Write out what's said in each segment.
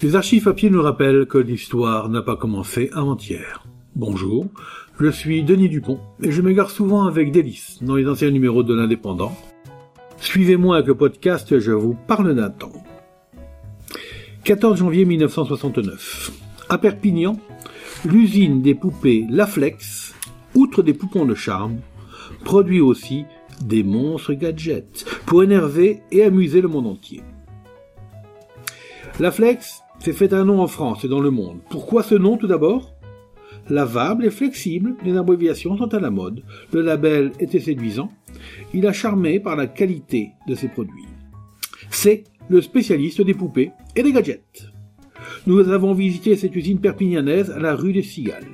Les archives papier nous rappellent que l'histoire n'a pas commencé avant-hier. Bonjour, je suis Denis Dupont et je m'égare souvent avec délice dans les anciens numéros de l'Indépendant. Suivez-moi avec le podcast Je vous parle d'un temps. 14 janvier 1969. À Perpignan, l'usine des poupées Laflex, outre des poupons de charme, produit aussi des monstres gadgets pour énerver et amuser le monde entier. Laflex s'est fait un nom en France et dans le monde. Pourquoi ce nom tout d'abord? Lavable et flexible, les abréviations sont à la mode. Le label était séduisant. Il a charmé par la qualité de ses produits. C'est le spécialiste des poupées et des gadgets. Nous avons visité cette usine perpignanaise à la rue des Cigales.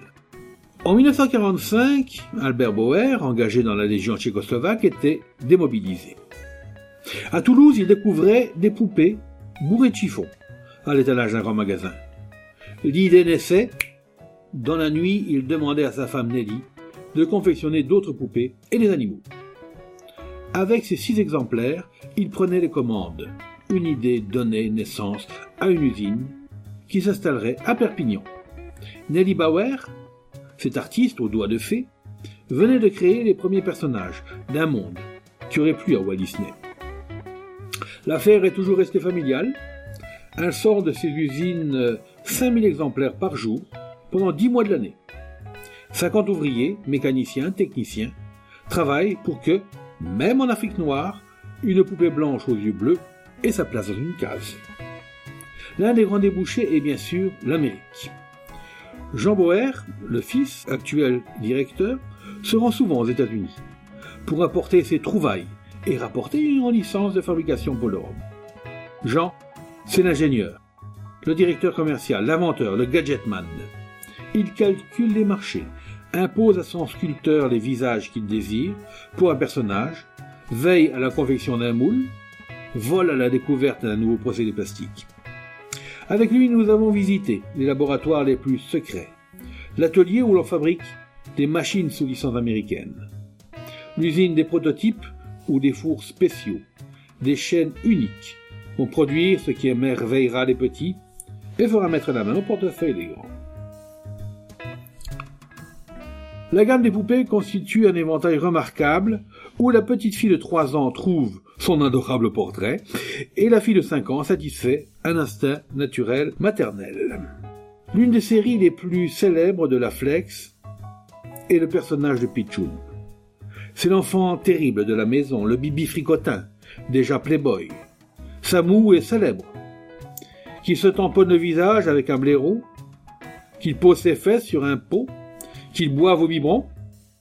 En 1945, Albert Bauer, engagé dans la Légion tchécoslovaque, était démobilisé. À Toulouse, il découvrait des poupées bourrées de chiffons à l'étalage d'un grand magasin. L'idée naissait. Dans la nuit, il demandait à sa femme Nelly de confectionner d'autres poupées et des animaux. Avec ces six exemplaires, il prenait les commandes. Une idée donnait naissance à une usine qui s'installerait à Perpignan. Nelly Bauer, cet artiste aux doigts de fée, venait de créer les premiers personnages d'un monde qui aurait plu à Walt Disney. L'affaire est toujours restée familiale, elle sort de ses usines 5000 exemplaires par jour pendant 10 mois de l'année. 50 ouvriers, mécaniciens, techniciens travaillent pour que, même en Afrique noire, une poupée blanche aux yeux bleus ait sa place dans une case. L'un des grands débouchés est bien sûr l'Amérique. Jean Boer, le fils, actuel directeur, se rend souvent aux États-Unis pour apporter ses trouvailles et rapporter une licence de fabrication pour l'Europe. Jean c'est l'ingénieur, le directeur commercial, l'inventeur, le gadgetman. Il calcule les marchés, impose à son sculpteur les visages qu'il désire pour un personnage, veille à la confection d'un moule, vole à la découverte d'un nouveau procédé plastique. Avec lui, nous avons visité les laboratoires les plus secrets, l'atelier où l'on fabrique des machines sous licence américaine, l'usine des prototypes ou des fours spéciaux, des chaînes uniques pour produire ce qui émerveillera les petits et fera mettre la main au portefeuille des grands. La gamme des poupées constitue un éventail remarquable où la petite fille de 3 ans trouve son adorable portrait et la fille de 5 ans satisfait un instinct naturel maternel. L'une des séries les plus célèbres de la Flex est le personnage de Pichoun. C'est l'enfant terrible de la maison, le bibi fricotin, déjà playboy, Samou est célèbre, qu'il se tamponne le visage avec un blaireau, qu'il pose ses fesses sur un pot, qu'il boive au biberon,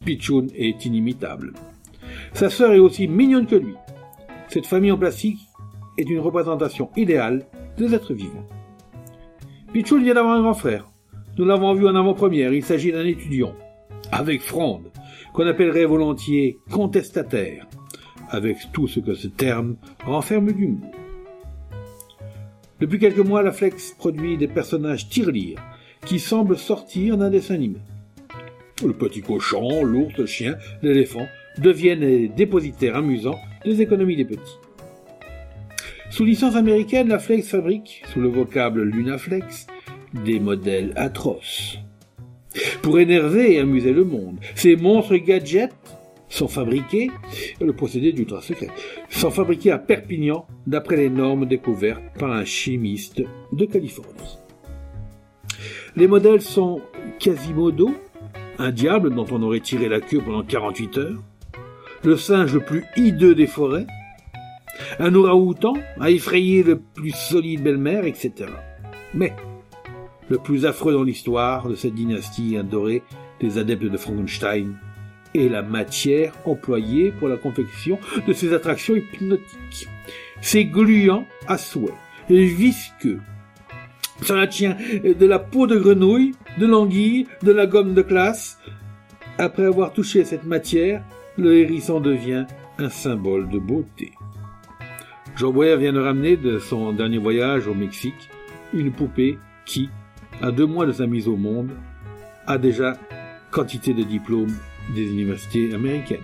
Pichoun est inimitable. Sa sœur est aussi mignonne que lui. Cette famille en plastique est une représentation idéale des êtres vivants. Pichoun vient d'avoir un grand frère. Nous l'avons vu en avant-première, il s'agit d'un étudiant, avec fronde, qu'on appellerait volontiers contestataire, avec tout ce que ce terme renferme d'humour. Depuis quelques mois, la Flex produit des personnages tirelires qui semblent sortir d'un dessin animé. Le petit cochon, l'ours, le chien, l'éléphant deviennent les dépositaires amusants des économies des petits. Sous licence américaine, la Flex fabrique, sous le vocable Lunaflex, des modèles atroces. Pour énerver et amuser le monde, ces monstres gadgets sont fabriqués, le procédé d'ultra secret, sont fabriqués à Perpignan d'après les normes découvertes par un chimiste de Californie. Les modèles sont Quasimodo, un diable dont on aurait tiré la queue pendant 48 heures, le singe le plus hideux des forêts, un orang-outan à effrayer le plus solide belle-mère, etc. Mais le plus affreux dans l'histoire de cette dynastie adorée des adeptes de Frankenstein et la matière employée pour la confection de ces attractions hypnotiques. C'est gluant à souhait visqueux. Ça tient de la peau de grenouille, de l'anguille, de la gomme de classe. Après avoir touché cette matière, le hérisson devient un symbole de beauté. Jean Boyer vient de ramener de son dernier voyage au Mexique une poupée qui, à deux mois de sa mise au monde, a déjà quantité de diplômes des universités américaines.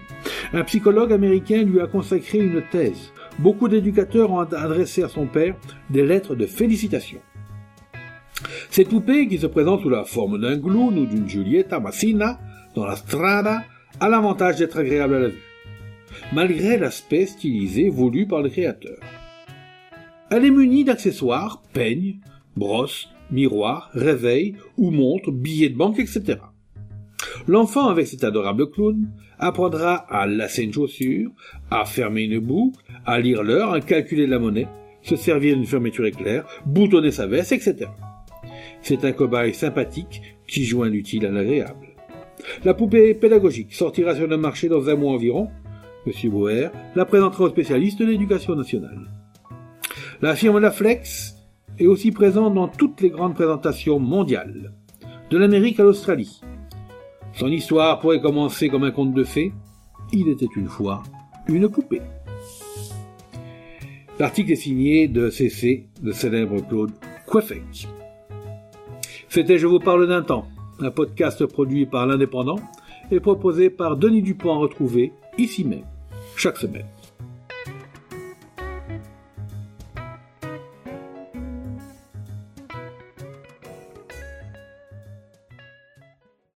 Un psychologue américain lui a consacré une thèse. Beaucoup d'éducateurs ont adressé à son père des lettres de félicitations. Cette poupée, qui se présente sous la forme d'un clown ou d'une Giulietta Massina dans la strada, a l'avantage d'être agréable à la vue, malgré l'aspect stylisé voulu par le créateur. Elle est munie d'accessoires, peignes, brosses, miroirs, réveils ou montres, billets de banque, etc. L'enfant avec cet adorable clown apprendra à lasser une chaussure, à fermer une boucle, à lire l'heure, à calculer la monnaie, se servir d'une fermeture éclair, boutonner sa veste, etc. C'est un cobaye sympathique qui joint l'utile à l'agréable. La poupée pédagogique sortira sur le marché dans un mois environ. Monsieur Boer la présentera aux spécialistes de l'éducation nationale. La firme La Flex est aussi présente dans toutes les grandes présentations mondiales, de l'Amérique à l'Australie. Son histoire pourrait commencer comme un conte de fées. Il était une fois une poupée. L'article est signé de CC, le célèbre Claude Coiffec. C'était Je vous parle d'un temps, un podcast produit par l'Indépendant et proposé par Denis Dupont à retrouver ici même, chaque semaine.